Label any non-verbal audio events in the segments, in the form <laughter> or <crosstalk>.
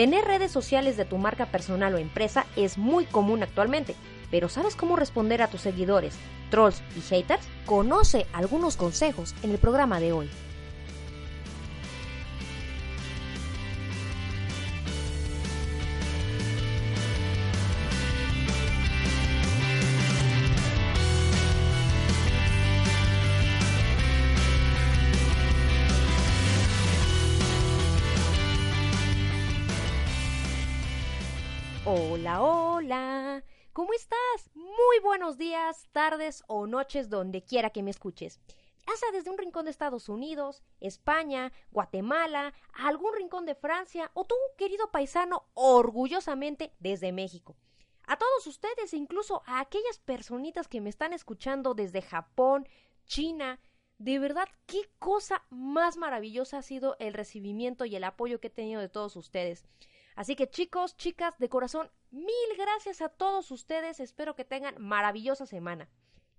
Tener redes sociales de tu marca personal o empresa es muy común actualmente, pero ¿sabes cómo responder a tus seguidores, trolls y haters? Conoce algunos consejos en el programa de hoy. O noches donde quiera que me escuches. Ya sea desde un rincón de Estados Unidos, España, Guatemala, algún rincón de Francia o tú, querido paisano, orgullosamente desde México. A todos ustedes e incluso a aquellas personitas que me están escuchando desde Japón, China, de verdad, qué cosa más maravillosa ha sido el recibimiento y el apoyo que he tenido de todos ustedes. Así que chicos, chicas, de corazón, mil gracias a todos ustedes. Espero que tengan maravillosa semana.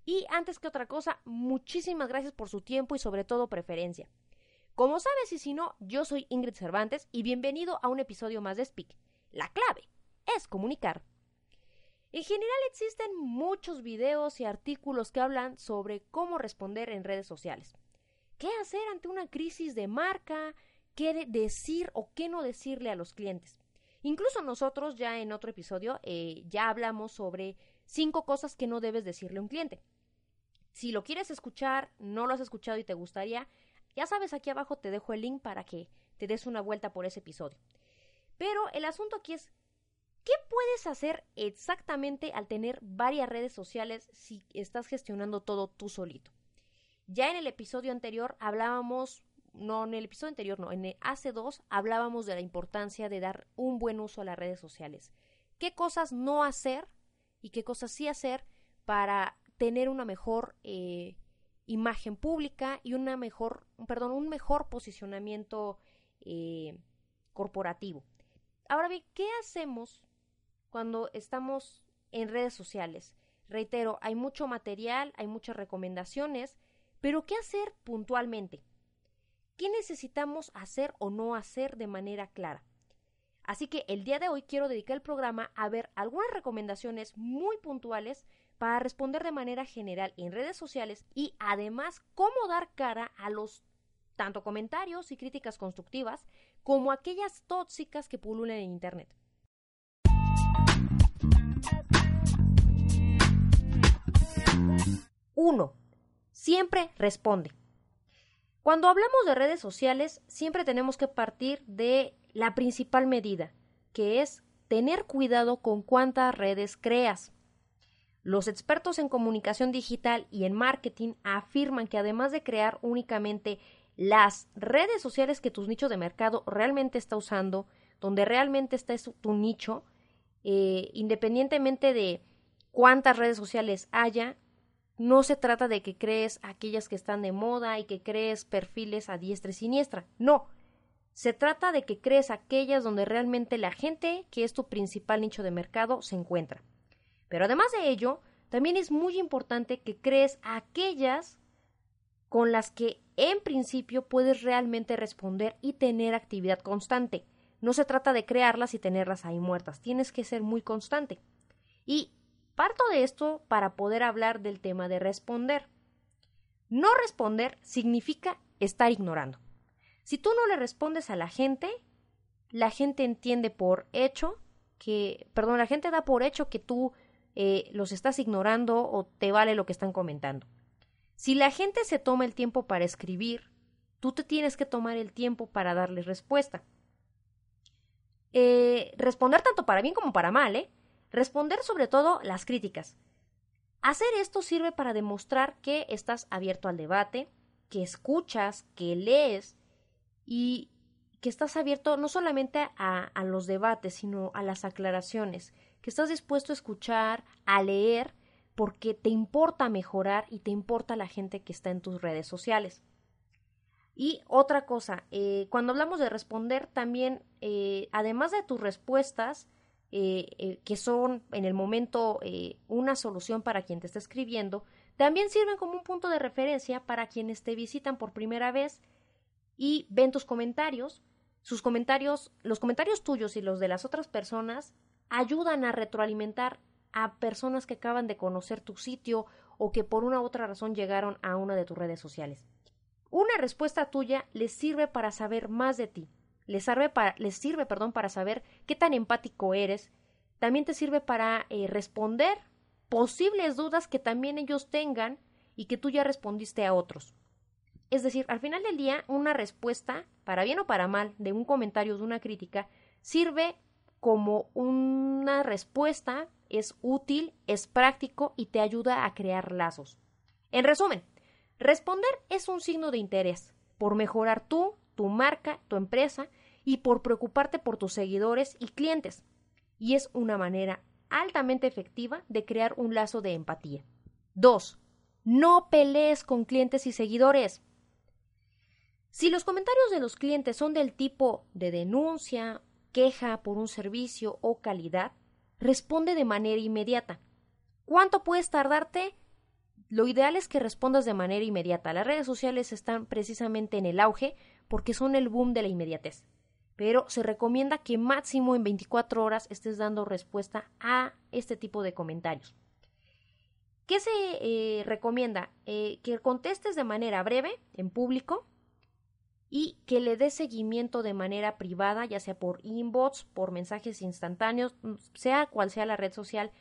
Y antes que otra cosa, muchísimas gracias por su tiempo y sobre todo preferencia. Como sabes y si no, yo soy Ingrid Cervantes y bienvenido a un episodio más de Speak. La clave es comunicar. En general existen muchos videos y artículos que hablan sobre cómo responder en redes sociales. ¿Qué hacer ante una crisis de marca? ¿Qué decir o qué no decirle a los clientes? Incluso nosotros ya en otro episodio eh, ya hablamos sobre cinco cosas que no debes decirle a un cliente. Si lo quieres escuchar, no lo has escuchado y te gustaría, ya sabes, aquí abajo te dejo el link para que te des una vuelta por ese episodio. Pero el asunto aquí es, ¿qué puedes hacer exactamente al tener varias redes sociales si estás gestionando todo tú solito? Ya en el episodio anterior hablábamos no en el episodio anterior, no, en el AC2 hablábamos de la importancia de dar un buen uso a las redes sociales. ¿Qué cosas no hacer y qué cosas sí hacer para tener una mejor eh, imagen pública y una mejor, perdón, un mejor posicionamiento eh, corporativo? Ahora bien, ¿qué hacemos cuando estamos en redes sociales? Reitero, hay mucho material, hay muchas recomendaciones, pero ¿qué hacer puntualmente? qué necesitamos hacer o no hacer de manera clara. Así que el día de hoy quiero dedicar el programa a ver algunas recomendaciones muy puntuales para responder de manera general en redes sociales y además cómo dar cara a los tanto comentarios y críticas constructivas como aquellas tóxicas que pululan en Internet. 1. Siempre responde. Cuando hablamos de redes sociales, siempre tenemos que partir de la principal medida, que es tener cuidado con cuántas redes creas. Los expertos en comunicación digital y en marketing afirman que además de crear únicamente las redes sociales que tu nicho de mercado realmente está usando, donde realmente está tu nicho, eh, independientemente de cuántas redes sociales haya, no se trata de que crees aquellas que están de moda y que crees perfiles a diestra y siniestra. No. Se trata de que crees aquellas donde realmente la gente, que es tu principal nicho de mercado, se encuentra. Pero además de ello, también es muy importante que crees aquellas con las que en principio puedes realmente responder y tener actividad constante. No se trata de crearlas y tenerlas ahí muertas, tienes que ser muy constante. Y Parto de esto para poder hablar del tema de responder. No responder significa estar ignorando. Si tú no le respondes a la gente, la gente entiende por hecho que, perdón, la gente da por hecho que tú eh, los estás ignorando o te vale lo que están comentando. Si la gente se toma el tiempo para escribir, tú te tienes que tomar el tiempo para darle respuesta. Eh, responder tanto para bien como para mal, ¿eh? Responder sobre todo las críticas. Hacer esto sirve para demostrar que estás abierto al debate, que escuchas, que lees y que estás abierto no solamente a, los debates, sino a las aclaraciones, que estás dispuesto a escuchar, a leer, porque te importa mejorar y te importa la gente que está en tus redes sociales. Y otra cosa, eh, cuando hablamos de responder, también, eh, además de tus respuestas, eh, que son en el momento una solución para quien te está escribiendo, también sirven como un punto de referencia para quienes te visitan por primera vez y ven tus comentarios, sus comentarios, los comentarios tuyos y los de las otras personas ayudan a retroalimentar a personas que acaban de conocer tu sitio o que por una u otra razón llegaron a una de tus redes sociales. Una respuesta tuya les sirve para saber más de ti, les sirve para, les sirve, perdón, para saber qué tan empático eres, también te sirve para eh, responder posibles dudas que también ellos tengan y que tú ya respondiste a otros. Es decir, al final del día, una respuesta, para bien o para mal, de un comentario, de una crítica, sirve como una respuesta, es útil, es práctico y te ayuda a crear lazos. En resumen, responder es un signo de interés por mejorar tú, tu marca, tu empresa y por preocuparte por tus seguidores y clientes. Y es una manera altamente efectiva de crear un lazo de empatía. 2. No pelees con clientes y seguidores. Si los comentarios de los clientes son del tipo de denuncia, queja por un servicio o calidad, responde de manera inmediata. ¿Cuánto puedes tardarte? Lo ideal es que respondas de manera inmediata. Las redes sociales están precisamente en el auge porque son el boom de la inmediatez. Pero se recomienda que máximo en 24 horas estés dando respuesta a este tipo de comentarios. ¿Qué se eh, recomienda? Eh, que contestes de manera breve, en público, y que le dé seguimiento de manera privada, ya sea por inbox, por mensajes instantáneos, mm, sea cual sea la red social.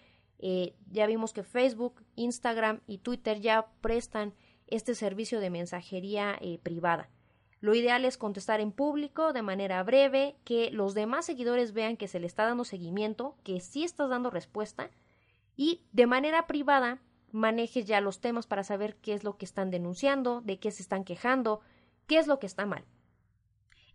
Eh, ya vimos que Facebook, Instagram y Twitter ya prestan este servicio de mensajería eh, privada. Lo ideal es contestar en público de manera breve, que los demás seguidores vean que se le está dando seguimiento, que sí estás dando respuesta y de manera privada manejes ya los temas para saber qué es lo que están denunciando, de qué se están quejando, qué es lo que está mal.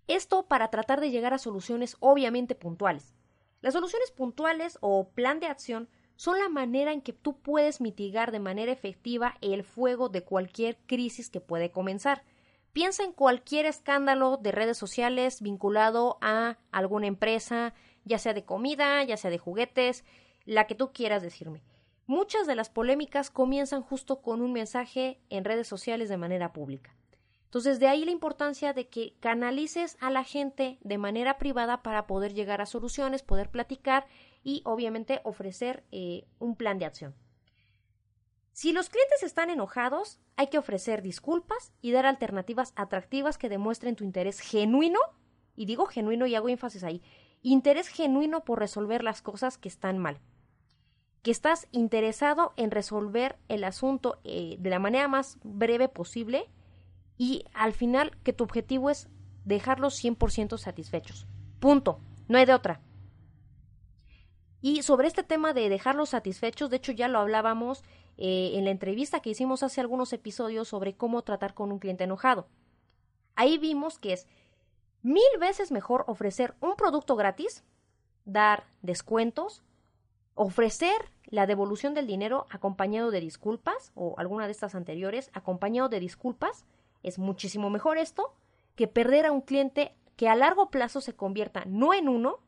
Esto para tratar de llegar a soluciones obviamente puntuales. Las soluciones puntuales o plan de acción son la manera en que tú puedes mitigar de manera efectiva el fuego de cualquier crisis que puede comenzar. Piensa en cualquier escándalo de redes sociales vinculado a alguna empresa, ya sea de comida, ya sea de juguetes, la que tú quieras decirme. Muchas de las polémicas comienzan justo con un mensaje en redes sociales de manera pública. Entonces, de ahí la importancia de que canalices a la gente de manera privada para poder llegar a soluciones, poder platicar y obviamente ofrecer eh, un plan de acción. Si los clientes están enojados, hay que ofrecer disculpas y dar alternativas atractivas que demuestren tu interés genuino, y digo genuino y hago énfasis ahí, interés genuino por resolver las cosas que están mal, que estás interesado en resolver el asunto eh, de la manera más breve posible y al final que tu objetivo es dejarlos 100% satisfechos. Punto. No hay de otra. Y sobre este tema de dejarlos satisfechos, de hecho ya lo hablábamos eh, en la entrevista que hicimos hace algunos episodios sobre cómo tratar con un cliente enojado. Ahí vimos que es mil veces mejor ofrecer un producto gratis, dar descuentos, ofrecer la devolución del dinero acompañado de disculpas o alguna de estas anteriores acompañado de disculpas es muchísimo mejor esto que perder a un cliente que a largo plazo se convierta no en uno,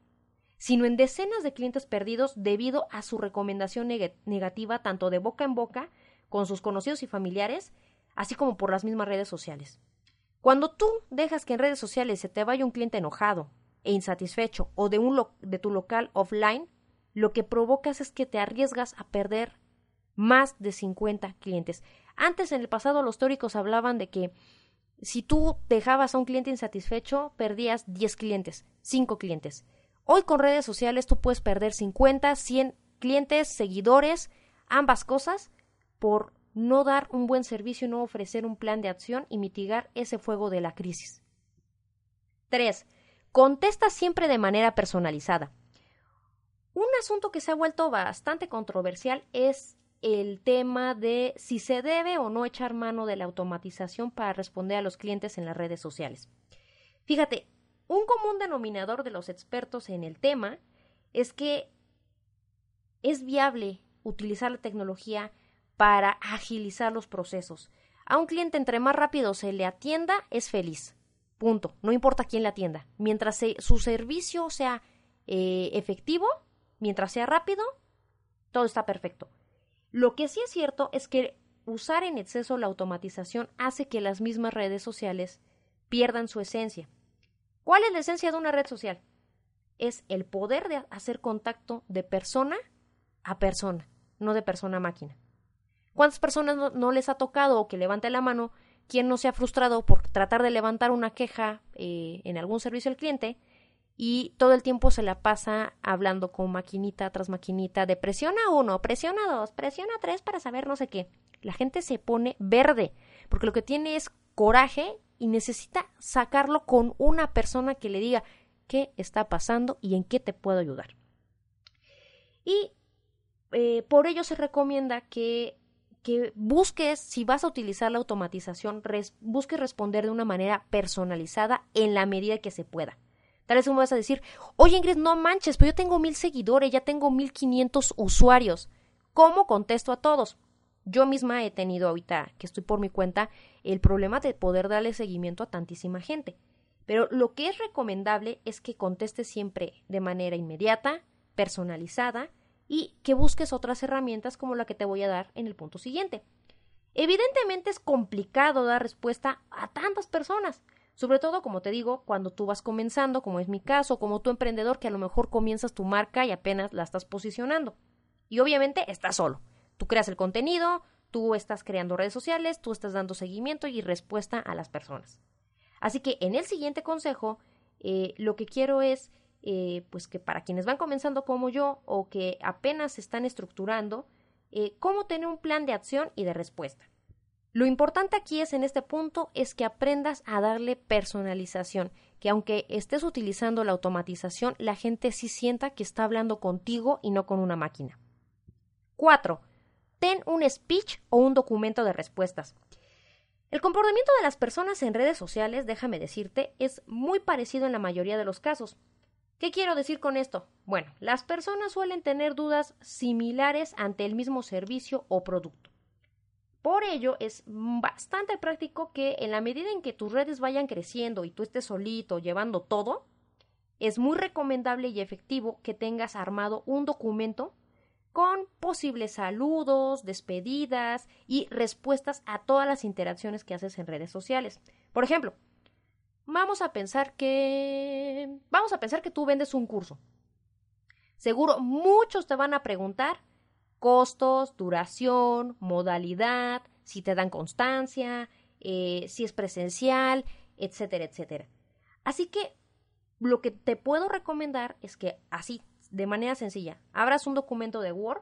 sino en decenas de clientes perdidos debido a su recomendación negativa tanto de boca en boca con sus conocidos y familiares, así como por las mismas redes sociales. Cuando tú dejas que en redes sociales se te vaya un cliente enojado e insatisfecho o de, un de tu local offline, lo que provocas es que te arriesgas a perder más de 50 clientes. Antes, en el pasado, los teóricos hablaban de que si tú dejabas a un cliente insatisfecho, perdías 10 clientes, 5 clientes. Hoy con redes sociales tú puedes perder 50, 100 clientes, seguidores, ambas cosas, por no dar un buen servicio, no ofrecer un plan de acción y mitigar ese fuego de la crisis. 3. Contesta siempre de manera personalizada. Un asunto que se ha vuelto bastante controversial es el tema de si se debe o no echar mano de la automatización para responder a los clientes en las redes sociales. Fíjate, un común denominador de los expertos en el tema es que es viable utilizar la tecnología para agilizar los procesos. A un cliente entre más rápido se le atienda, es feliz. Punto. No importa quién le atienda. Mientras su servicio sea eh, efectivo, mientras sea rápido, todo está perfecto. Lo que sí es cierto es que usar en exceso la automatización hace que las mismas redes sociales pierdan su esencia. ¿Cuál es la esencia de una red social? Es el poder de hacer contacto de persona a persona, no de persona a máquina. ¿Cuántas personas no, les ha tocado o que levante la mano quien no se ha frustrado por tratar de levantar una queja eh, en algún servicio al cliente y todo el tiempo se la pasa hablando con maquinita tras maquinita de presiona uno, presiona dos, presiona tres para saber no sé qué. La gente se pone verde porque lo que tiene es coraje y necesita sacarlo con una persona que le diga qué está pasando y en qué te puedo ayudar. Y eh, por ello se recomienda que que busques, si vas a utilizar la automatización, busques responder de una manera personalizada en la medida que se pueda. Tal vez tú vas a decir, oye Ingrid, no manches, pero yo tengo mil seguidores, ya tengo mil quinientos usuarios. ¿Cómo contesto a todos? Yo misma he tenido ahorita, que estoy por mi cuenta, el problema de poder darle seguimiento a tantísima gente. Pero lo que es recomendable es que contestes siempre de manera inmediata, personalizada, y que busques otras herramientas como la que te voy a dar en el punto siguiente. Evidentemente es complicado dar respuesta a tantas personas, sobre todo, como te digo, cuando tú vas comenzando, como es mi caso, como tu emprendedor que a lo mejor comienzas tu marca y apenas la estás posicionando. Y obviamente estás solo. Tú creas el contenido, tú estás creando redes sociales, tú estás dando seguimiento y respuesta a las personas. Así que en el siguiente consejo, eh, lo que quiero es eh, pues que para quienes van comenzando como yo o que apenas se están estructurando, eh, cómo tener un plan de acción y de respuesta. Lo importante aquí es en este punto es que aprendas a darle personalización, que aunque estés utilizando la automatización, la gente sí sienta que está hablando contigo y no con una máquina. 4. Ten un speech o un documento de respuestas. El comportamiento de las personas en redes sociales, déjame decirte, es muy parecido en la mayoría de los casos. ¿Qué quiero decir con esto? Bueno, las personas suelen tener dudas similares ante el mismo servicio o producto. Por ello, es bastante práctico que en la medida en que tus redes vayan creciendo y tú estés solito llevando todo, es muy recomendable y efectivo que tengas armado un documento con posibles saludos, despedidas y respuestas a todas las interacciones que haces en redes sociales. Por ejemplo, vamos a pensar que vamos a pensar que tú vendes un curso. Seguro muchos te van a preguntar costos, duración, modalidad, si te dan constancia, eh, si es presencial, etcétera, etcétera. Así que lo que te puedo recomendar es que así, de manera sencilla, abras un documento de Word,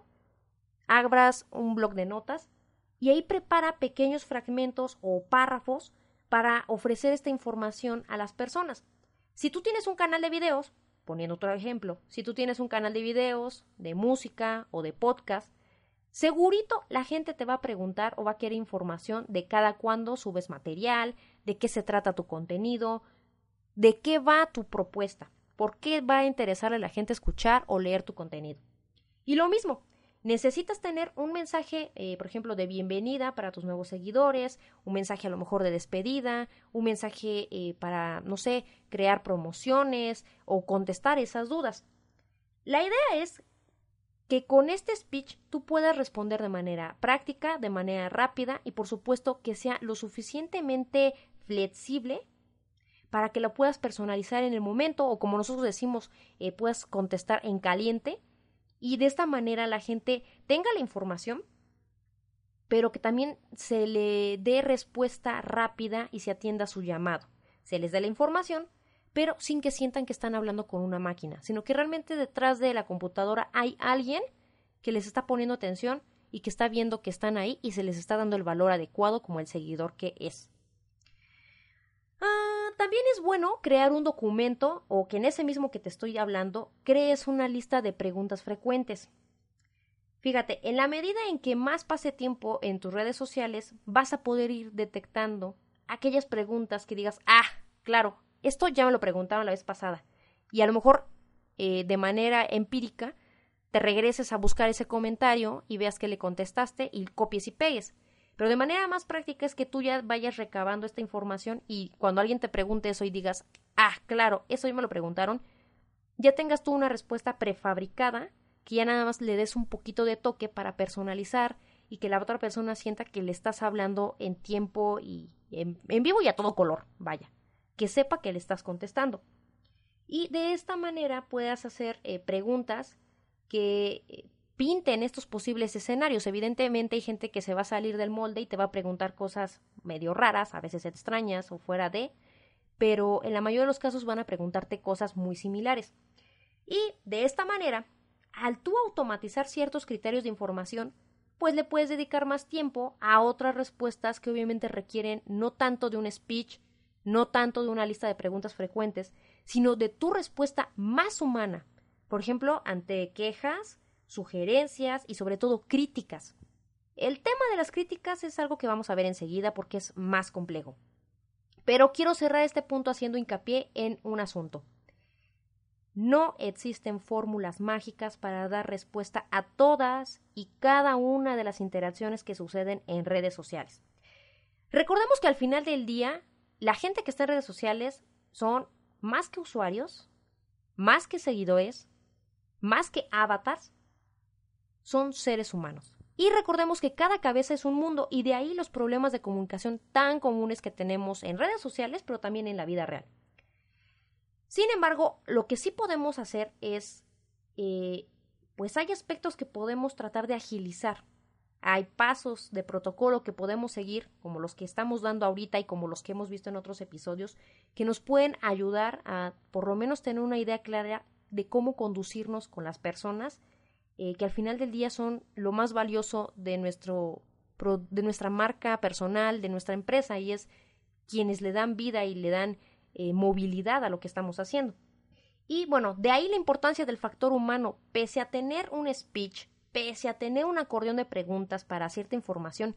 abras un blog de notas y ahí prepara pequeños fragmentos o párrafos para ofrecer esta información a las personas. Si tú tienes un canal de videos, poniendo otro ejemplo, si tú tienes un canal de videos, de música o de podcast, segurito la gente te va a preguntar o va a querer información de cada cuándo subes material, de qué se trata tu contenido, de qué va tu propuesta, por qué va a interesarle a la gente escuchar o leer tu contenido. Y lo mismo, necesitas tener un mensaje, eh, por ejemplo, de bienvenida para tus nuevos seguidores, un mensaje a lo mejor de despedida, un mensaje eh, para, no sé, crear promociones o contestar esas dudas. La idea es que con este speech tú puedas responder de manera práctica, de manera rápida y por supuesto que sea lo suficientemente flexible para que lo puedas personalizar en el momento o como nosotros decimos, eh, puedas contestar en caliente y de esta manera la gente tenga la información, pero que también se le dé respuesta rápida y se atienda a su llamado. Se les dé la información, pero sin que sientan que están hablando con una máquina, sino que realmente detrás de la computadora hay alguien que les está poniendo atención y que está viendo que están ahí y se les está dando el valor adecuado como el seguidor que es. Ah, también es bueno crear un documento o que en ese mismo que te estoy hablando crees una lista de preguntas frecuentes. Fíjate, en la medida en que más pase tiempo en tus redes sociales, vas a poder ir detectando aquellas preguntas que digas, ah, claro, esto ya me lo preguntaron la vez pasada. Y a lo mejor eh, de manera empírica te regreses a buscar ese comentario y veas que le contestaste y copies y pegues. Pero de manera más práctica es que tú ya vayas recabando esta información y cuando alguien te pregunte eso y digas, ah, claro, eso ya me lo preguntaron, ya tengas tú una respuesta prefabricada que ya nada más le des un poquito de toque para personalizar y que la otra persona sienta que le estás hablando en tiempo y en, vivo y a todo color, vaya, que sepa que le estás contestando. Y de esta manera puedas hacer eh, preguntas que eh, pinten estos posibles escenarios. Evidentemente hay gente que se va a salir del molde y te va a preguntar cosas medio raras, a veces extrañas o fuera de, pero en la mayoría de los casos van a preguntarte cosas muy similares. Y de esta manera, al tú automatizar ciertos criterios de información, pues le puedes dedicar más tiempo a otras respuestas que obviamente requieren no tanto de un speech, no tanto de una lista de preguntas frecuentes, sino de tu respuesta más humana. Por ejemplo, ante quejas, sugerencias y sobre todo críticas. El tema de las críticas es algo que vamos a ver enseguida porque es más complejo. Pero quiero cerrar este punto haciendo hincapié en un asunto. No existen fórmulas mágicas para dar respuesta a todas y cada una de las interacciones que suceden en redes sociales. Recordemos que al final del día, la gente que está en redes sociales son más que usuarios, más que seguidores, más que avatars, son seres humanos. Y recordemos que cada cabeza es un mundo y de ahí los problemas de comunicación tan comunes que tenemos en redes sociales, pero también en la vida real. Sin embargo, lo que sí podemos hacer es, eh, pues hay aspectos que podemos tratar de agilizar. Hay pasos de protocolo que podemos seguir, como los que estamos dando ahorita y como los que hemos visto en otros episodios, que nos pueden ayudar a por lo menos tener una idea clara de cómo conducirnos con las personas eh, que al final del día son lo más valioso de, nuestro, de nuestra marca personal, de nuestra empresa, y es quienes le dan vida y le dan eh, movilidad a lo que estamos haciendo. Y bueno, de ahí la importancia del factor humano, pese a tener un speech, pese a tener un acordeón de preguntas para cierta información,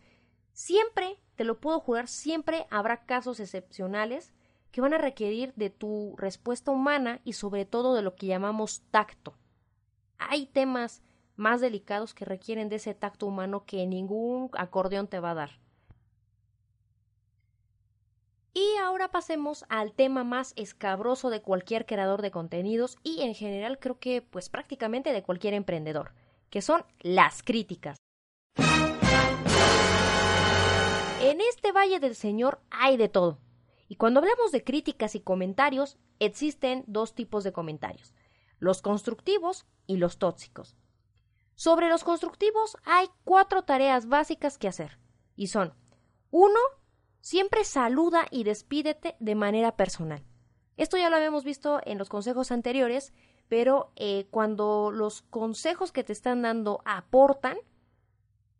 siempre, te lo puedo jurar, siempre habrá casos excepcionales que van a requerir de tu respuesta humana y sobre todo de lo que llamamos tacto. Hay temas más delicados que requieren de ese tacto humano que ningún acordeón te va a dar. Y ahora pasemos al tema más escabroso de cualquier creador de contenidos y en general creo que pues prácticamente de cualquier emprendedor, que son las críticas. En este Valle del Señor hay de todo. Y cuando hablamos de críticas y comentarios, existen dos tipos de comentarios, los constructivos y los tóxicos. Sobre los constructivos hay cuatro tareas básicas que hacer, y son uno, Siempre saluda y despídete de manera personal. Esto ya lo habíamos visto en los consejos anteriores, pero eh, cuando los consejos que te están dando aportan,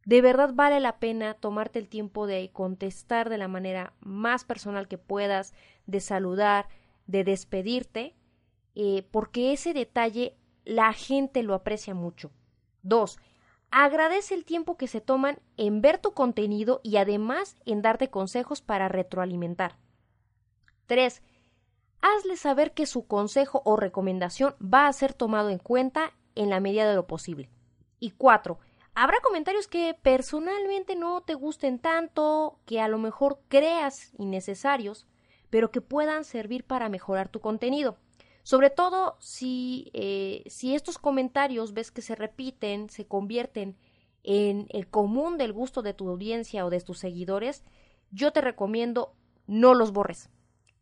de verdad vale la pena tomarte el tiempo de contestar de la manera más personal que puedas, de saludar, de despedirte, eh, porque ese detalle la gente lo aprecia mucho. Dos, agradece el tiempo que se toman en ver tu contenido y además en darte consejos para retroalimentar. Tres, hazle saber que su consejo o recomendación va a ser tomado en cuenta en la medida de lo posible. Y cuatro, habrá comentarios que personalmente no te gusten tanto, que a lo mejor creas innecesarios, pero que puedan servir para mejorar tu contenido. Sobre todo si, eh, si estos comentarios ves que se repiten, se convierten en el común del gusto de tu audiencia o de tus seguidores, yo te recomiendo no los borres,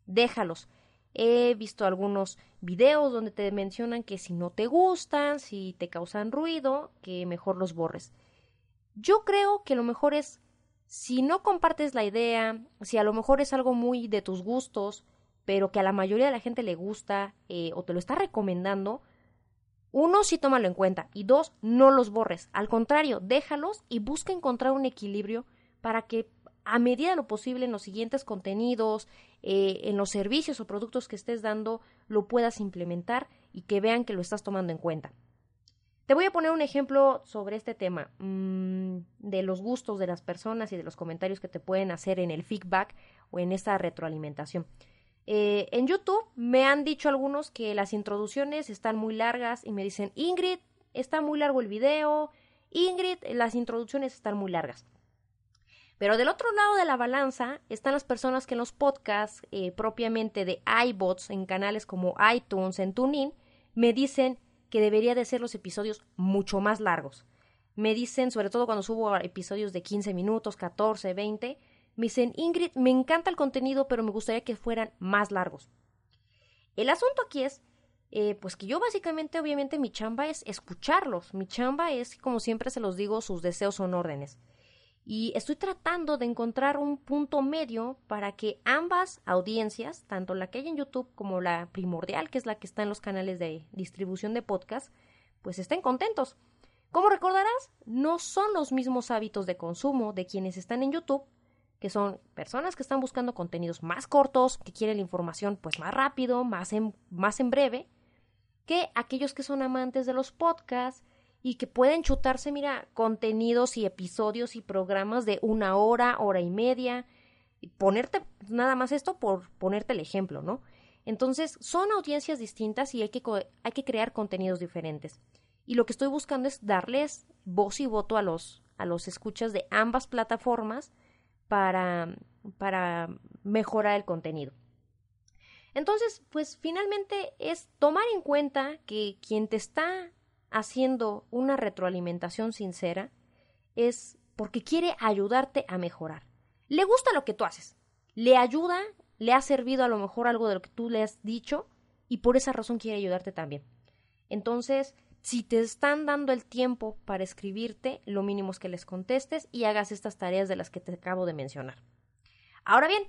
déjalos. He visto algunos videos donde te mencionan que si no te gustan, si te causan ruido, que mejor los borres. Yo creo que lo mejor es, si no compartes la idea, si a lo mejor es algo muy de tus gustos, pero que a la mayoría de la gente le gusta eh, o te lo está recomendando, uno, sí tómalo en cuenta y dos, no los borres. Al contrario, déjalos y busca encontrar un equilibrio para que a medida de lo posible en los siguientes contenidos, eh, en los servicios o productos que estés dando, lo puedas implementar y que vean que lo estás tomando en cuenta. Te voy a poner un ejemplo sobre este tema, mm, de los gustos de las personas y de los comentarios que te pueden hacer en el feedback o en esta retroalimentación. Eh, en YouTube me han dicho algunos que las introducciones están muy largas y me dicen, Ingrid, está muy largo el video, Ingrid, las introducciones están muy largas. Pero del otro lado de la balanza están las personas que en los podcasts eh, propiamente de iBots, en canales como iTunes, en TuneIn, me dicen que debería de ser los episodios mucho más largos. Me dicen, sobre todo cuando subo episodios de 15 minutos, 14, 20, me dicen, Ingrid, me encanta el contenido, pero me gustaría que fueran más largos. El asunto aquí es eh, pues que yo básicamente, obviamente, mi chamba es escucharlos. Mi chamba es, como siempre se los digo, sus deseos son órdenes. Y estoy tratando de encontrar un punto medio para que ambas audiencias, tanto la que hay en YouTube como la primordial, que es la que está en los canales de distribución de podcast, pues estén contentos. Como recordarás, no son los mismos hábitos de consumo de quienes están en YouTube, que son personas que están buscando contenidos más cortos, que quieren la información pues más rápido, más en, más en breve, que aquellos que son amantes de los podcasts y que pueden chutarse, mira, contenidos y episodios y programas de una hora, hora y media, ponerte nada más esto por ponerte el ejemplo, ¿no? Entonces, son audiencias distintas y hay que, hay que crear contenidos diferentes. Y lo que estoy buscando es darles voz y voto a los, a los escuchas de ambas plataformas para, para mejorar el contenido. Entonces, pues finalmente es tomar en cuenta que quien te está haciendo una retroalimentación sincera es porque quiere ayudarte a mejorar. Le gusta lo que tú haces, le ayuda, le ha servido a lo mejor algo de lo que tú le has dicho y por esa razón quiere ayudarte también. Entonces, si te están dando el tiempo para escribirte, lo mínimo es que les contestes y hagas estas tareas de las que te acabo de mencionar. Ahora bien,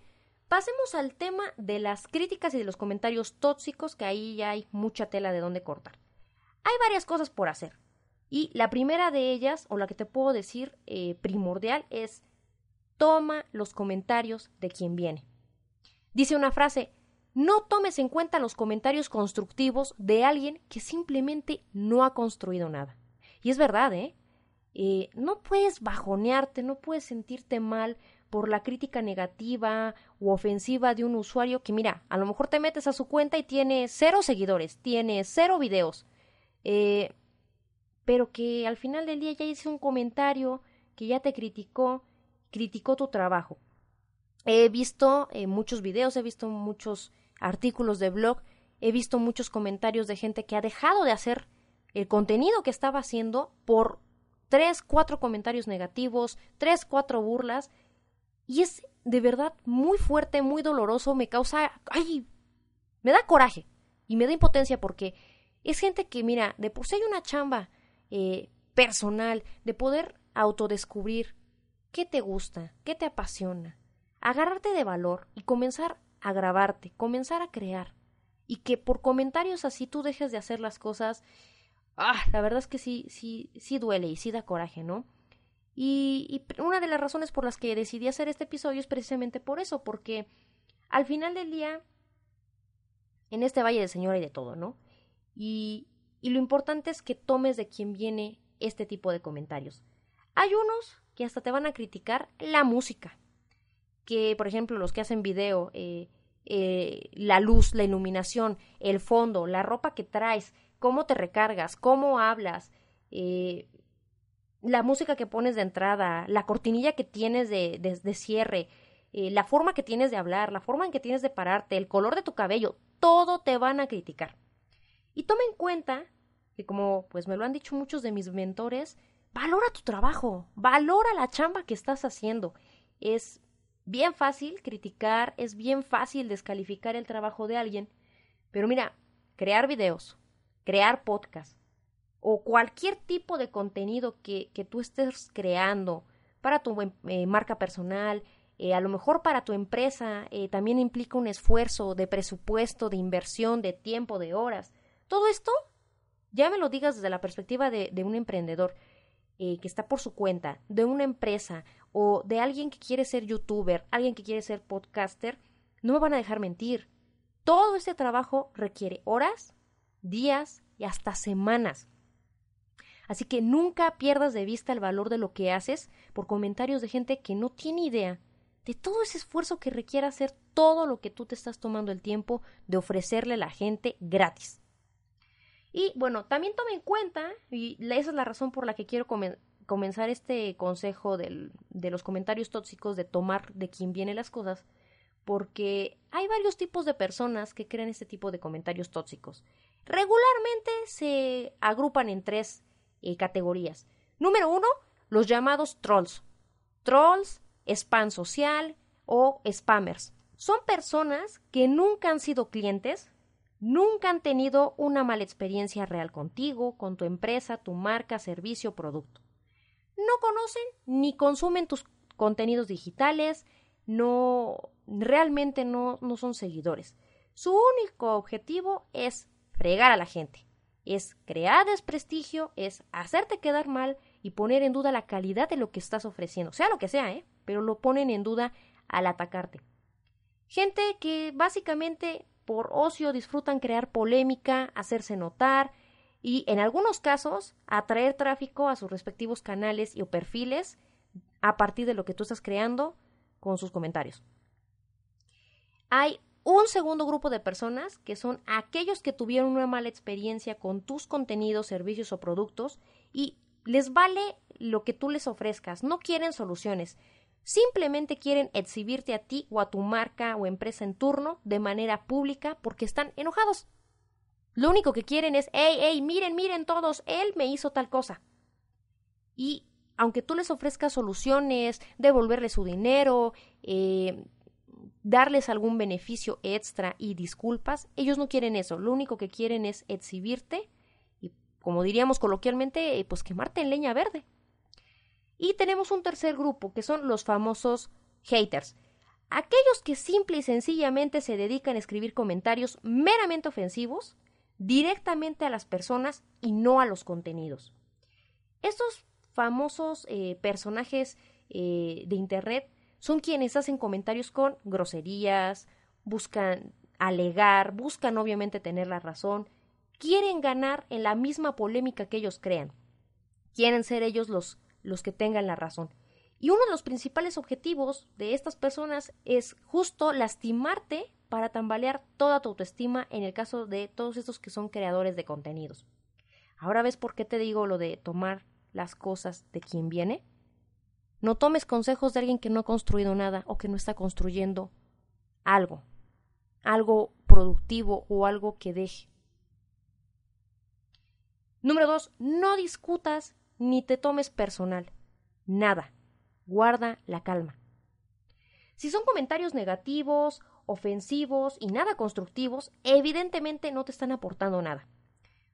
pasemos al tema de las críticas y de los comentarios tóxicos, que ahí ya hay mucha tela de dónde cortar. Hay varias cosas por hacer. Y la primera de ellas, o la que te puedo decir eh, primordial, es toma los comentarios de quien viene. Dice una frase, no tomes en cuenta los comentarios constructivos de alguien que simplemente no ha construido nada. Y es verdad, ¿eh? ¿eh? no puedes bajonearte, no puedes sentirte mal por la crítica negativa u ofensiva de un usuario que, mira, a lo mejor te metes a su cuenta y tiene cero seguidores, tiene cero videos, eh, pero que al final del día ya hice un comentario que ya te criticó, criticó tu trabajo. He visto eh, muchos videos, he visto muchos artículos de blog, he visto muchos comentarios de gente que ha dejado de hacer el contenido que estaba haciendo por tres, cuatro comentarios negativos, tres, cuatro burlas, y es de verdad muy fuerte, muy doloroso, me causa, ay, me da coraje y me da impotencia porque es gente que, mira, de por sí hay una chamba eh, personal de poder autodescubrir qué te gusta, qué te apasiona, agarrarte de valor y comenzar a grabarte, comenzar a crear. Y que por comentarios así tú dejes de hacer las cosas. Ah, la verdad es que sí, sí, sí duele y sí da coraje, ¿no? Y, una de las razones por las que decidí hacer este episodio es precisamente por eso, porque al final del día, en este Valle de Señora y de todo, ¿no? Y, y lo importante es que tomes de quien viene este tipo de comentarios. Hay unos que hasta te van a criticar la música que, por ejemplo, los que hacen video, eh, eh, la luz, la iluminación, el fondo, la ropa que traes, cómo te recargas, cómo hablas, eh, la música que pones de entrada, la cortinilla que tienes de, de, cierre, la forma que tienes de hablar, la forma en que tienes de pararte, el color de tu cabello, todo te van a criticar. Y toma en cuenta que como pues me lo han dicho muchos de mis mentores, valora tu trabajo, valora la chamba que estás haciendo. Es bien fácil criticar, es bien fácil descalificar el trabajo de alguien, pero mira, crear videos, crear podcast o cualquier tipo de contenido que, que tú estés creando para tu eh, marca personal, eh, a lo mejor para tu empresa, eh, también implica un esfuerzo de presupuesto, de inversión, de tiempo, de horas. Todo esto, ya me lo digas desde la perspectiva de, de un emprendedor que está por su cuenta, de una empresa o de alguien que quiere ser youtuber, alguien que quiere ser podcaster, no me van a dejar mentir. Todo este trabajo requiere horas, días y hasta semanas. Así que nunca pierdas de vista el valor de lo que haces por comentarios de gente que no tiene idea de todo ese esfuerzo que requiere hacer todo lo que tú te estás tomando el tiempo de ofrecerle a la gente gratis. Y bueno, también tome en cuenta, y esa es la razón por la que quiero comenzar este consejo del, de los comentarios tóxicos, de tomar de quién vienen las cosas, porque hay varios tipos de personas que crean este tipo de comentarios tóxicos. Regularmente se agrupan en tres eh, categorías. Número uno, los llamados trolls. Trolls, spam social o spammers. Son personas que nunca han sido clientes, nunca han tenido una mala experiencia real contigo, con tu empresa, tu marca, servicio, producto. No conocen ni consumen tus contenidos digitales, no realmente no, no son seguidores. Su único objetivo es fregar a la gente, es crear desprestigio, es hacerte quedar mal y poner en duda la calidad de lo que estás ofreciendo, sea lo que sea, ¿eh? pero lo ponen en duda al atacarte. Gente que básicamente por ocio disfrutan crear polémica, hacerse notar y en algunos casos atraer tráfico a sus respectivos canales y o perfiles a partir de lo que tú estás creando con sus comentarios. Hay un segundo grupo de personas que son aquellos que tuvieron una mala experiencia con tus contenidos, servicios o productos y les vale lo que tú les ofrezcas, no quieren soluciones, simplemente quieren exhibirte a ti o a tu marca o empresa en turno de manera pública porque están enojados. Lo único que quieren es, hey, hey, miren, miren todos, él me hizo tal cosa. Y aunque tú les ofrezcas soluciones, devolverles su dinero, eh, darles algún beneficio extra y disculpas, ellos no quieren eso. Lo único que quieren es exhibirte y, como diríamos coloquialmente, eh, pues quemarte en leña verde. Y tenemos un tercer grupo, que son los famosos haters. Aquellos que simple y sencillamente se dedican a escribir comentarios meramente ofensivos directamente a las personas y no a los contenidos. Estos famosos eh, personajes eh, de Internet son quienes hacen comentarios con groserías, buscan alegar, buscan obviamente tener la razón, quieren ganar en la misma polémica que ellos crean, quieren ser ellos los, los que tengan la razón. Y uno de los principales objetivos de estas personas es justo lastimarte para tambalear toda tu autoestima en el caso de todos estos que son creadores de contenidos. Ahora ves por qué te digo lo de tomar las cosas de quien viene? No tomes consejos de alguien que no ha construido nada o que no está construyendo algo, algo productivo o algo que deje. Número dos, no discutas ni te tomes personal. Nada. Guarda la calma. Si son comentarios negativos, ofensivos y nada constructivos, evidentemente no te están aportando nada.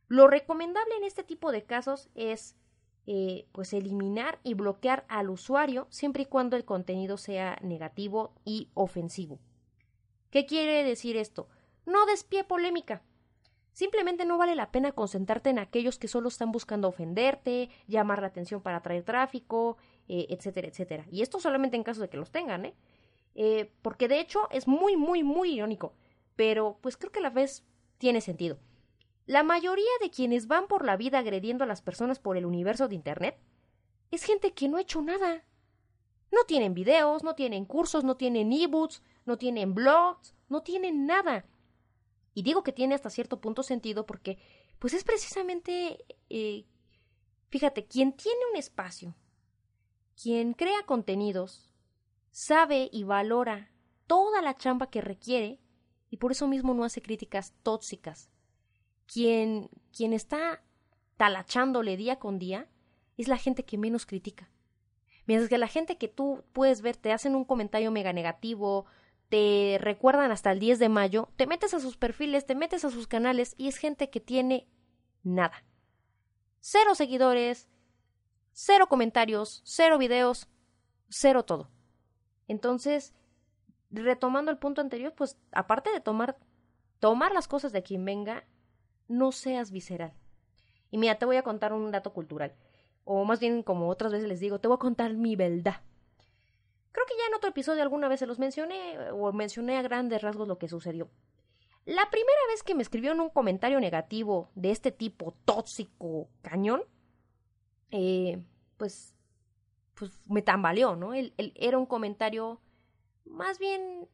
Lo recomendable en este tipo de casos es eh, pues eliminar y bloquear al usuario siempre y cuando el contenido sea negativo y ofensivo. ¿Qué quiere decir esto? No despie polémica. Simplemente no vale la pena concentrarte en aquellos que solo están buscando ofenderte, llamar la atención para atraer tráfico, eh, etcétera, etcétera. Y esto solamente en caso de que los tengan, ¿eh? ¿eh? Porque de hecho es muy, muy, muy irónico. Pero pues creo que la vez tiene sentido. La mayoría de quienes van por la vida agrediendo a las personas por el universo de Internet es gente que no ha hecho nada. No tienen videos, no tienen cursos, no tienen ebooks, no tienen blogs, no tienen nada. Y digo que tiene hasta cierto punto sentido porque, pues es precisamente, eh, fíjate, quien tiene un espacio, quien crea contenidos, sabe y valora toda la chamba que requiere y por eso mismo no hace críticas tóxicas quien, quien está talachándole día con día es la gente que menos critica. Mientras que la gente que tú puedes ver te hacen un comentario mega negativo, te recuerdan hasta el 10 de mayo, te metes a sus perfiles, te metes a sus canales y es gente que tiene nada. Cero seguidores, cero comentarios, cero videos, cero todo. Entonces, retomando el punto anterior, pues aparte de tomar, tomar las cosas de quien venga, no seas visceral. Y mira, te voy a contar un dato cultural. O más bien, como otras veces les digo, te voy a contar mi verdad. Creo que ya en otro episodio alguna vez se los mencioné o mencioné a grandes rasgos lo que sucedió. La primera vez que me escribió en un comentario negativo de este tipo tóxico, cañón, eh, pues, pues me tambaleó, ¿no? era un comentario, más bien,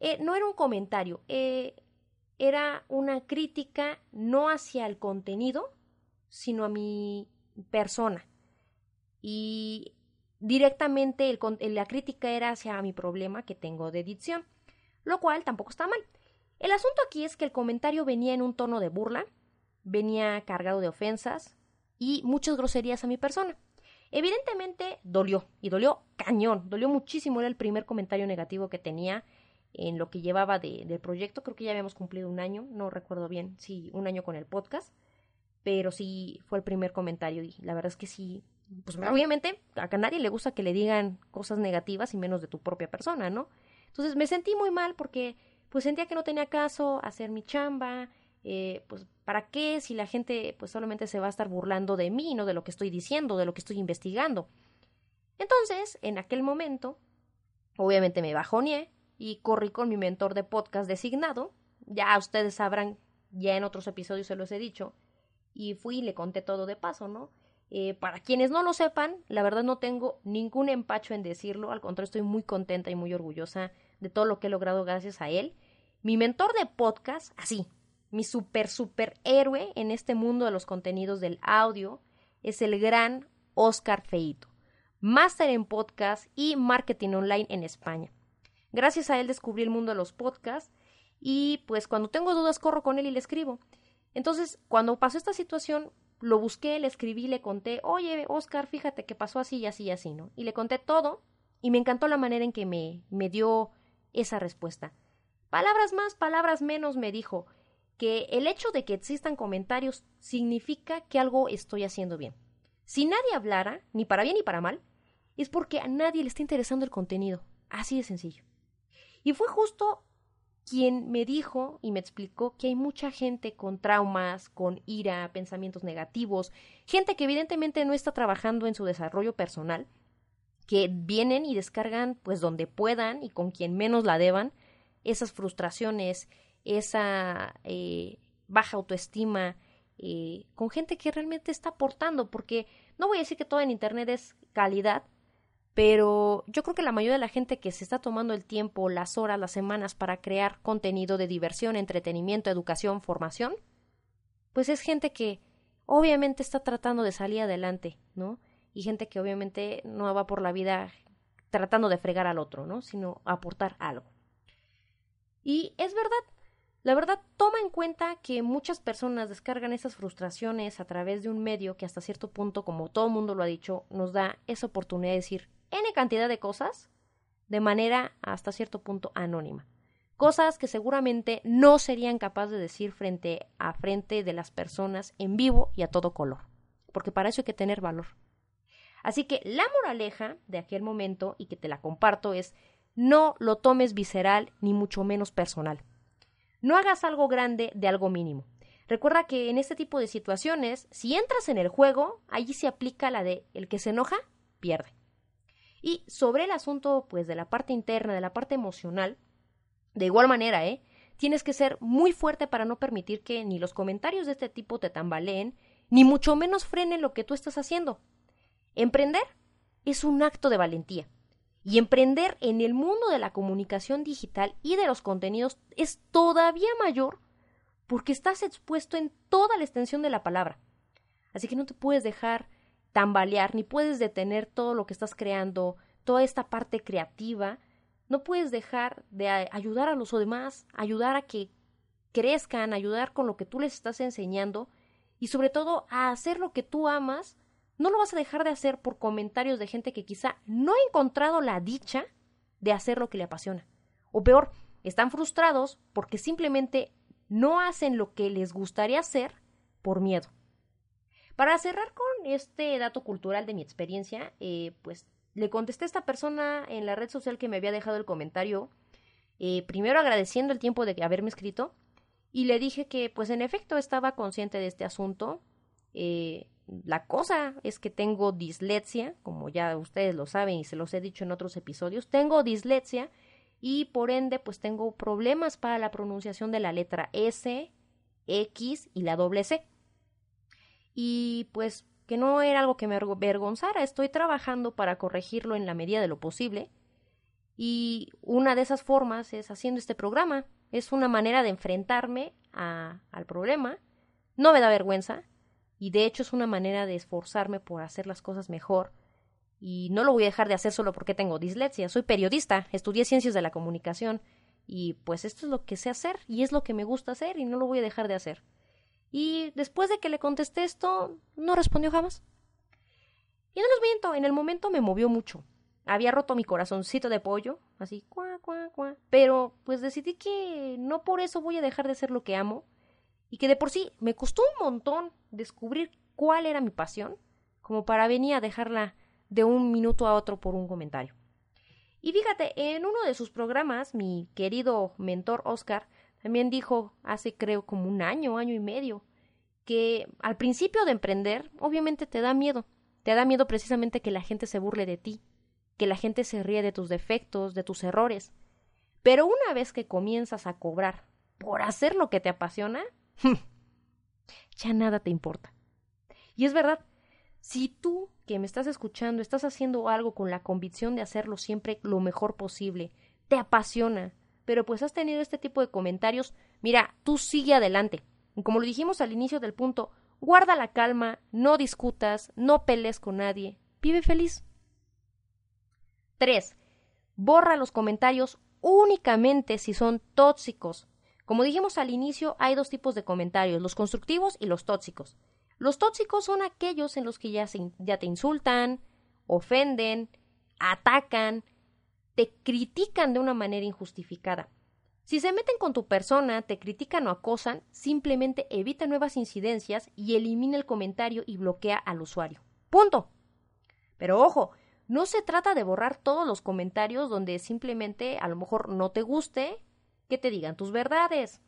eh, no era un comentario, eh, era una crítica no hacia el contenido, sino a mi persona. Y directamente la crítica era hacia mi problema que tengo de edición, lo cual tampoco está mal. El asunto aquí es que el comentario venía en un tono de burla, venía cargado de ofensas y muchas groserías a mi persona. Evidentemente dolió, y dolió cañón, dolió muchísimo, era el primer comentario negativo que tenía en lo que llevaba de, del proyecto. Creo que ya habíamos cumplido un año, no recuerdo bien si un año con el podcast, pero sí fue el primer comentario y la verdad es que sí, pues obviamente a nadie le gusta que le digan cosas negativas y menos de tu propia persona, ¿no? Entonces me sentí muy mal porque pues sentía que no tenía caso hacer mi chamba, eh, pues ¿para qué si la gente pues solamente se va a estar burlando de mí, no de lo que estoy diciendo, de lo que estoy investigando? Entonces, en aquel momento, obviamente me bajoneé y corrí con mi mentor de podcast designado, ya ustedes sabrán, ya en otros episodios se los he dicho, y fui y le conté todo de paso, ¿no? Eh, para quienes no lo sepan, la verdad no tengo ningún empacho en decirlo, al contrario estoy muy contenta y muy orgullosa de todo lo que he logrado gracias a él. Mi mentor de podcast, así, mi super, super héroe en este mundo de los contenidos del audio, es el gran Oscar Feito, máster en podcast y marketing online en España. Gracias a él descubrí el mundo de los podcasts y pues cuando tengo dudas corro con él y le escribo. Entonces, cuando pasó esta situación, lo busqué, le escribí, le conté, oye, Oscar, fíjate que pasó así y así y así, ¿no? Y le conté todo y me encantó la manera en que me, me dio esa respuesta. Palabras más, palabras menos, me dijo que el hecho de que existan comentarios significa que algo estoy haciendo bien. Si nadie hablara, ni para bien ni para mal, es porque a nadie le está interesando el contenido. Así de sencillo. Y fue justo quien me dijo y me explicó que hay mucha gente con traumas, con ira, pensamientos negativos, gente que evidentemente no está trabajando en su desarrollo personal, que vienen y descargan pues donde puedan y con quien menos la deban esas frustraciones, esa eh, baja autoestima, eh, con gente que realmente está aportando, porque no voy a decir que todo en Internet es calidad, pero yo creo que la mayoría de la gente que se está tomando el tiempo, las horas, las semanas para crear contenido de diversión, entretenimiento, educación, formación, pues es gente que obviamente está tratando de salir adelante, ¿no? Y gente que obviamente no va por la vida tratando de fregar al otro, ¿no? Sino aportar algo. Y es verdad, la verdad toma en cuenta que muchas personas descargan esas frustraciones a través de un medio que hasta cierto punto, como todo mundo lo ha dicho, nos da esa oportunidad de decir, N cantidad de cosas de manera hasta cierto punto anónima. Cosas que seguramente no serían capaces de decir frente a frente de las personas en vivo y a todo color, porque para eso hay que tener valor. Así que la moraleja de aquel momento, y que te la comparto, es no lo tomes visceral ni mucho menos personal. No hagas algo grande de algo mínimo. Recuerda que en este tipo de situaciones, si entras en el juego, allí se aplica la de el que se enoja, pierde. Y sobre el asunto, pues, de la parte interna, de la parte emocional, de igual manera, ¿eh? Tienes que ser muy fuerte para no permitir que ni los comentarios de este tipo te tambaleen, ni mucho menos frenen lo que tú estás haciendo. Emprender es un acto de valentía. Y emprender en el mundo de la comunicación digital y de los contenidos es todavía mayor porque estás expuesto en toda la extensión de la palabra. Así que no te puedes dejar tambalear, ni puedes detener todo lo que estás creando, toda esta parte creativa. No puedes dejar de ayudar a los demás, ayudar a que crezcan, ayudar con lo que tú les estás enseñando y sobre todo a hacer lo que tú amas. No lo vas a dejar de hacer por comentarios de gente que quizá no ha encontrado la dicha de hacer lo que le apasiona. O peor, están frustrados porque simplemente no hacen lo que les gustaría hacer por miedo. Para cerrar con este dato cultural de mi experiencia, eh, pues le contesté a esta persona en la red social que me había dejado el comentario, eh, primero agradeciendo el tiempo de haberme escrito, y le dije que, pues en efecto, estaba consciente de este asunto. Eh, la cosa es que tengo dislexia, como ya ustedes lo saben y se los he dicho en otros episodios, tengo dislexia y por ende pues tengo problemas para la pronunciación de la letra S, X y la doble C. Y pues que no era algo que me avergonzara, estoy trabajando para corregirlo en la medida de lo posible y una de esas formas es haciendo este programa, es una manera de enfrentarme a, al problema, no me da vergüenza y de hecho es una manera de esforzarme por hacer las cosas mejor y no lo voy a dejar de hacer solo porque tengo dislexia, soy periodista, estudié ciencias de la comunicación y pues esto es lo que sé hacer y es lo que me gusta hacer y no lo voy a dejar de hacer. Y después de que le contesté esto, no respondió jamás. Y no les miento, en el momento me movió mucho. había roto mi corazoncito de pollo, así, cuá, cuá, cuá. Pero pues decidí que no por eso voy a dejar de ser lo que amo y que de por sí me costó un montón descubrir cuál era mi pasión, como para venir a dejarla de un minuto a otro por un comentario. Y fíjate, en uno de sus programas, mi querido mentor Oscar también dijo hace creo como un año, año y medio, que al principio de emprender, obviamente te da miedo. Te da miedo precisamente que la gente se burle de ti, que la gente se ríe de tus defectos, de tus errores. Pero una vez que comienzas a cobrar por hacer lo que te apasiona, <laughs> ya nada te importa. Y es verdad, si tú que me estás escuchando estás haciendo algo con la convicción de hacerlo siempre lo mejor posible, te apasiona, pero pues has tenido este tipo de comentarios, mira, tú sigue adelante. como lo dijimos al inicio del punto, guarda la calma, no discutas, no pelees con nadie, vive feliz. 3. Borra los comentarios únicamente si son tóxicos. Como dijimos al inicio, hay dos tipos de comentarios, los constructivos y los tóxicos. Los tóxicos son aquellos en los que ya, ya te insultan, ofenden, atacan, te critican de una manera injustificada. Si se meten con tu persona, te critican o acosan, simplemente evita nuevas incidencias y elimina el comentario y bloquea al usuario. Punto. Pero ojo, no se trata de borrar todos los comentarios donde simplemente a lo mejor no te guste que te digan tus verdades.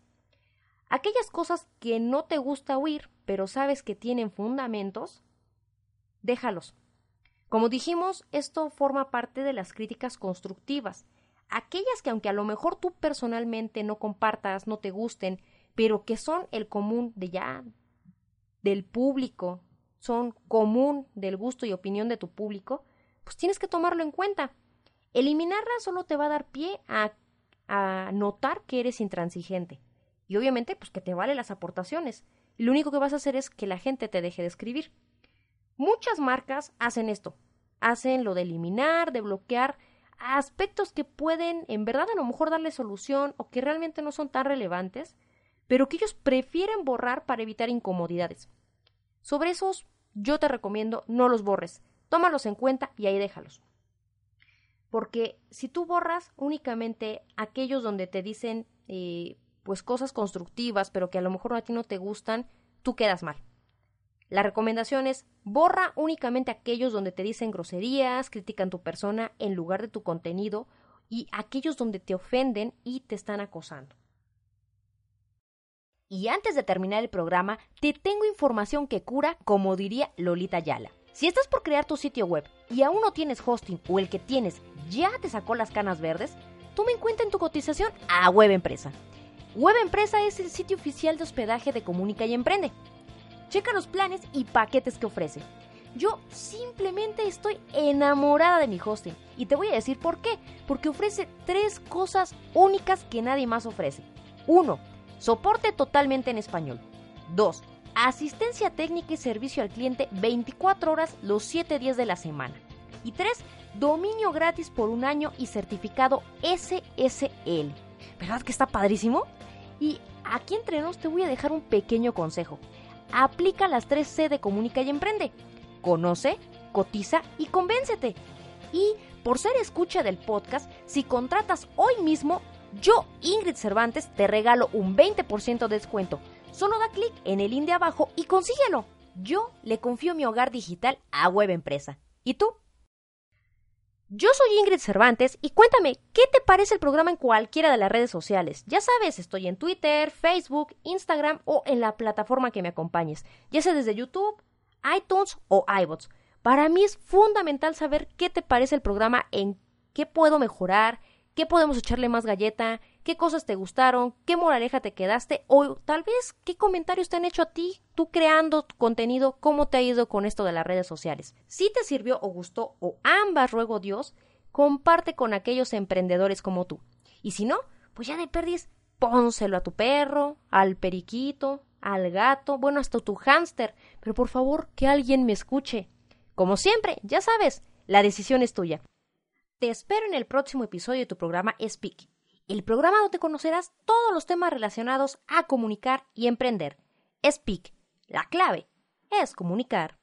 Aquellas cosas que no te gusta oír, pero sabes que tienen fundamentos, déjalos. Como dijimos, esto forma parte de las críticas constructivas, aquellas que aunque a lo mejor tú personalmente no compartas, no te gusten, pero que son el común de ya del público, son común del gusto y opinión de tu público, pues tienes que tomarlo en cuenta. Eliminarla solo te va a dar pie a, a notar que eres intransigente. Y obviamente, pues que te vale las aportaciones. Lo único que vas a hacer es que la gente te deje de escribir. Muchas marcas hacen esto. Hacen lo de eliminar, de bloquear aspectos que pueden en verdad a lo mejor darle solución o que realmente no son tan relevantes, pero que ellos prefieren borrar para evitar incomodidades. Sobre esos yo te recomiendo no los borres, tómalos en cuenta y ahí déjalos. Porque si tú borras únicamente aquellos donde te dicen eh, pues cosas constructivas, pero que a lo mejor a ti no te gustan, tú quedas mal. La recomendación es borra únicamente aquellos donde te dicen groserías, critican tu persona en lugar de tu contenido y aquellos donde te ofenden y te están acosando. Y antes de terminar el programa, te tengo información que cura, como diría Lolita Yala. Si estás por crear tu sitio web y aún no tienes hosting o el que tienes ya te sacó las canas verdes, toma en cuenta en tu cotización a Web Empresa. Web Empresa es el sitio oficial de hospedaje de Comunica y Emprende. Checa los planes y paquetes que ofrece. Yo simplemente estoy enamorada de mi hosting y te voy a decir por qué. Porque ofrece tres cosas únicas que nadie más ofrece. 1. Soporte totalmente en español. 2. Asistencia técnica y servicio al cliente 24 horas los 7 días de la semana. Y 3. Dominio gratis por un año y certificado SSL. ¿Verdad que está padrísimo? Y aquí entre nos te voy a dejar un pequeño consejo. Aplica las 3C de Comunica y Emprende. Conoce, cotiza y convéncete. Y por ser escucha del podcast, si contratas hoy mismo, yo, Ingrid Cervantes, te regalo un 20% de descuento. Solo da clic en el link de abajo y consíguelo. Yo le confío mi hogar digital a Web Empresa. ¿Y tú? Yo soy Ingrid Cervantes y cuéntame, ¿qué te parece el programa en cualquiera de las redes sociales? Ya sabes, estoy en Twitter, Facebook, Instagram o en la plataforma que me acompañes, ya sea desde YouTube, iTunes o iBots. Para mí es fundamental saber qué te parece el programa, en qué puedo mejorar, qué podemos echarle más galleta, qué cosas te gustaron, qué moraleja te quedaste o tal vez qué comentarios te han hecho a ti, tú creando contenido, cómo te ha ido con esto de las redes sociales. Si te sirvió o gustó o ambas, ruego Dios, comparte con aquellos emprendedores como tú. Y si no, pues ya de perdiz, pónselo a tu perro, al periquito, al gato, bueno, hasta tu hámster, pero por favor que alguien me escuche. Como siempre, ya sabes, la decisión es tuya. Te espero en el próximo episodio de tu programa Speak el programa donde conocerás todos los temas relacionados a comunicar y emprender. Speak. La clave es comunicar.